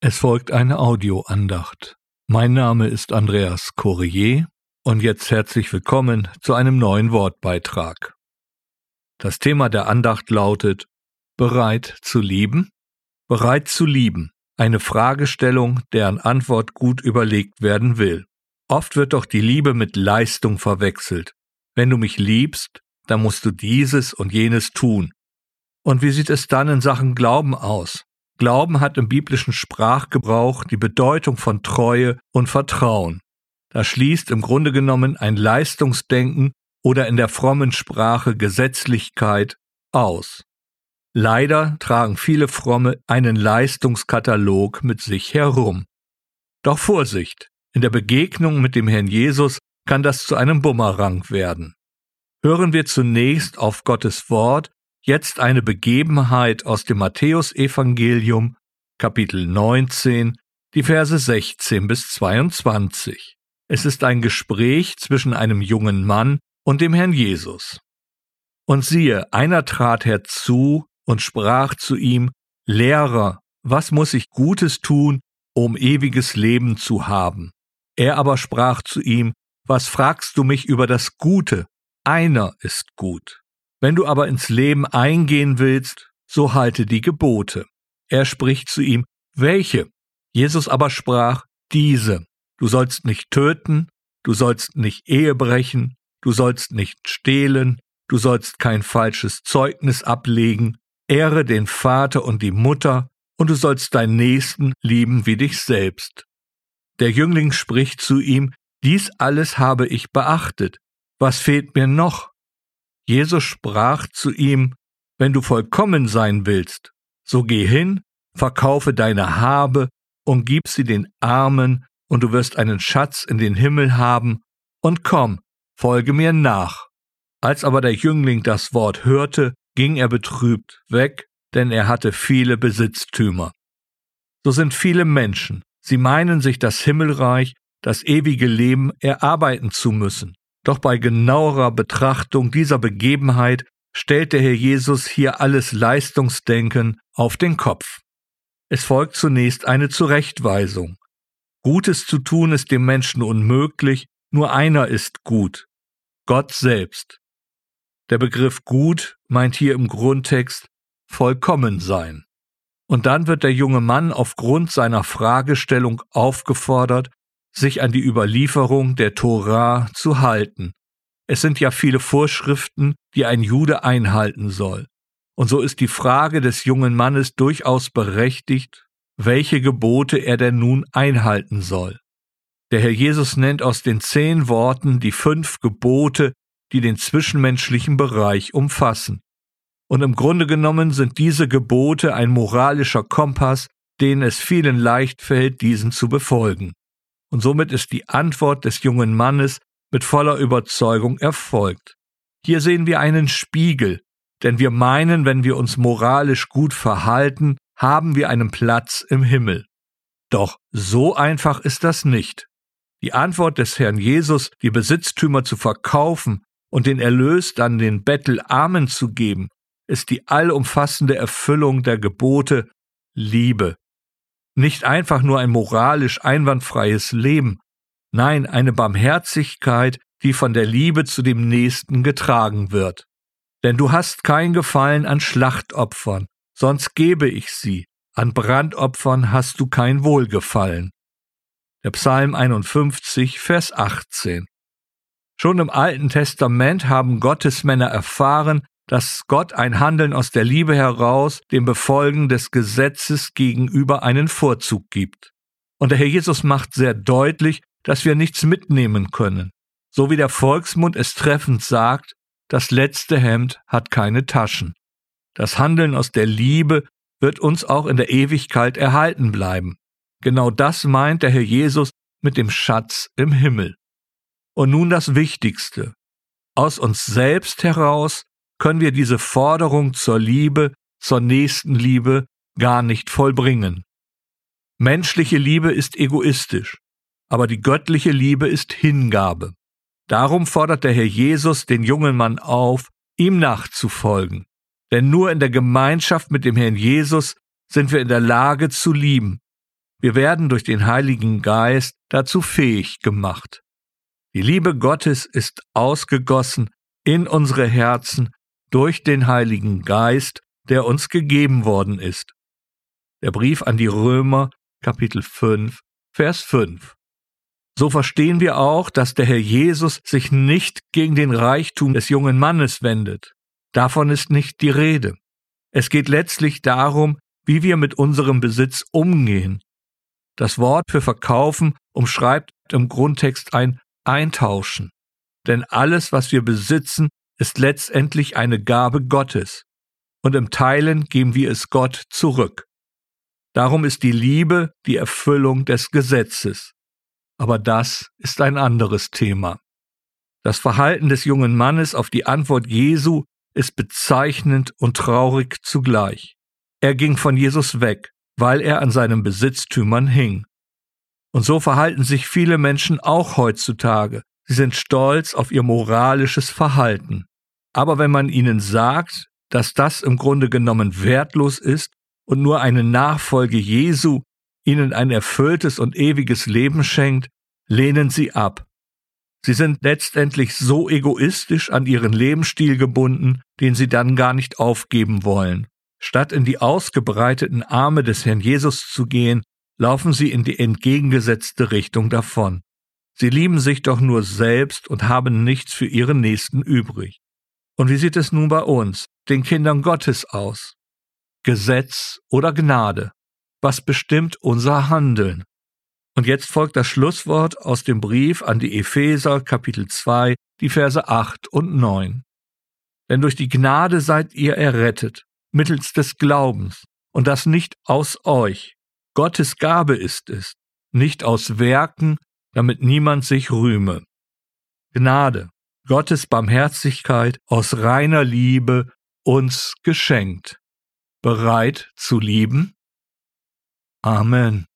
Es folgt eine Audioandacht. Mein Name ist Andreas Courier und jetzt herzlich willkommen zu einem neuen Wortbeitrag. Das Thema der Andacht lautet Bereit zu lieben? Bereit zu lieben, eine Fragestellung, deren Antwort gut überlegt werden will. Oft wird doch die Liebe mit Leistung verwechselt. Wenn du mich liebst, dann musst du dieses und jenes tun. Und wie sieht es dann in Sachen Glauben aus? Glauben hat im biblischen Sprachgebrauch die Bedeutung von Treue und Vertrauen. Das schließt im Grunde genommen ein Leistungsdenken oder in der frommen Sprache Gesetzlichkeit aus. Leider tragen viele Fromme einen Leistungskatalog mit sich herum. Doch Vorsicht, in der Begegnung mit dem Herrn Jesus kann das zu einem Bumerang werden. Hören wir zunächst auf Gottes Wort Jetzt eine Begebenheit aus dem Matthäusevangelium, Kapitel 19, die Verse 16 bis 22. Es ist ein Gespräch zwischen einem jungen Mann und dem Herrn Jesus. Und siehe, einer trat herzu und sprach zu ihm, Lehrer, was muss ich Gutes tun, um ewiges Leben zu haben? Er aber sprach zu ihm, Was fragst du mich über das Gute? Einer ist gut. Wenn du aber ins Leben eingehen willst, so halte die Gebote. Er spricht zu ihm, welche? Jesus aber sprach, diese. Du sollst nicht töten, du sollst nicht Ehe brechen, du sollst nicht stehlen, du sollst kein falsches Zeugnis ablegen, ehre den Vater und die Mutter, und du sollst deinen Nächsten lieben wie dich selbst. Der Jüngling spricht zu ihm, dies alles habe ich beachtet. Was fehlt mir noch? Jesus sprach zu ihm, Wenn du vollkommen sein willst, so geh hin, verkaufe deine Habe und gib sie den Armen, und du wirst einen Schatz in den Himmel haben, und komm, folge mir nach. Als aber der Jüngling das Wort hörte, ging er betrübt weg, denn er hatte viele Besitztümer. So sind viele Menschen, sie meinen sich das Himmelreich, das ewige Leben erarbeiten zu müssen. Doch bei genauerer Betrachtung dieser Begebenheit stellt der Herr Jesus hier alles Leistungsdenken auf den Kopf. Es folgt zunächst eine Zurechtweisung. Gutes zu tun ist dem Menschen unmöglich, nur einer ist gut, Gott selbst. Der Begriff gut meint hier im Grundtext vollkommen sein. Und dann wird der junge Mann aufgrund seiner Fragestellung aufgefordert, sich an die Überlieferung der Tora zu halten. Es sind ja viele Vorschriften, die ein Jude einhalten soll. Und so ist die Frage des jungen Mannes durchaus berechtigt, welche Gebote er denn nun einhalten soll. Der Herr Jesus nennt aus den zehn Worten die fünf Gebote, die den zwischenmenschlichen Bereich umfassen. Und im Grunde genommen sind diese Gebote ein moralischer Kompass, den es vielen leicht fällt, diesen zu befolgen und somit ist die Antwort des jungen Mannes mit voller Überzeugung erfolgt. Hier sehen wir einen Spiegel, denn wir meinen, wenn wir uns moralisch gut verhalten, haben wir einen Platz im Himmel. Doch so einfach ist das nicht. Die Antwort des Herrn Jesus, die Besitztümer zu verkaufen und den Erlös dann den Bettelarmen zu geben, ist die allumfassende Erfüllung der Gebote Liebe, nicht einfach nur ein moralisch einwandfreies Leben, nein, eine Barmherzigkeit, die von der Liebe zu dem Nächsten getragen wird. Denn du hast kein Gefallen an Schlachtopfern, sonst gebe ich sie, an Brandopfern hast du kein Wohlgefallen. Der Psalm 51, Vers 18. Schon im Alten Testament haben Gottesmänner erfahren, dass Gott ein Handeln aus der Liebe heraus dem Befolgen des Gesetzes gegenüber einen Vorzug gibt. Und der Herr Jesus macht sehr deutlich, dass wir nichts mitnehmen können. So wie der Volksmund es treffend sagt, das letzte Hemd hat keine Taschen. Das Handeln aus der Liebe wird uns auch in der Ewigkeit erhalten bleiben. Genau das meint der Herr Jesus mit dem Schatz im Himmel. Und nun das Wichtigste. Aus uns selbst heraus können wir diese Forderung zur Liebe, zur Nächstenliebe gar nicht vollbringen. Menschliche Liebe ist egoistisch, aber die göttliche Liebe ist Hingabe. Darum fordert der Herr Jesus den jungen Mann auf, ihm nachzufolgen. Denn nur in der Gemeinschaft mit dem Herrn Jesus sind wir in der Lage zu lieben. Wir werden durch den Heiligen Geist dazu fähig gemacht. Die Liebe Gottes ist ausgegossen in unsere Herzen durch den Heiligen Geist, der uns gegeben worden ist. Der Brief an die Römer, Kapitel 5, Vers 5. So verstehen wir auch, dass der Herr Jesus sich nicht gegen den Reichtum des jungen Mannes wendet. Davon ist nicht die Rede. Es geht letztlich darum, wie wir mit unserem Besitz umgehen. Das Wort für verkaufen umschreibt im Grundtext ein Eintauschen. Denn alles, was wir besitzen, ist letztendlich eine Gabe Gottes. Und im Teilen geben wir es Gott zurück. Darum ist die Liebe die Erfüllung des Gesetzes. Aber das ist ein anderes Thema. Das Verhalten des jungen Mannes auf die Antwort Jesu ist bezeichnend und traurig zugleich. Er ging von Jesus weg, weil er an seinen Besitztümern hing. Und so verhalten sich viele Menschen auch heutzutage. Sie sind stolz auf ihr moralisches Verhalten. Aber wenn man ihnen sagt, dass das im Grunde genommen wertlos ist und nur eine Nachfolge Jesu ihnen ein erfülltes und ewiges Leben schenkt, lehnen sie ab. Sie sind letztendlich so egoistisch an ihren Lebensstil gebunden, den sie dann gar nicht aufgeben wollen. Statt in die ausgebreiteten Arme des Herrn Jesus zu gehen, laufen sie in die entgegengesetzte Richtung davon. Sie lieben sich doch nur selbst und haben nichts für ihren Nächsten übrig. Und wie sieht es nun bei uns, den Kindern Gottes, aus? Gesetz oder Gnade? Was bestimmt unser Handeln? Und jetzt folgt das Schlusswort aus dem Brief an die Epheser Kapitel 2, die Verse 8 und 9. Denn durch die Gnade seid ihr errettet, mittels des Glaubens, und das nicht aus euch. Gottes Gabe ist es, nicht aus Werken, damit niemand sich rühme. Gnade, Gottes Barmherzigkeit aus reiner Liebe uns geschenkt. Bereit zu lieben? Amen.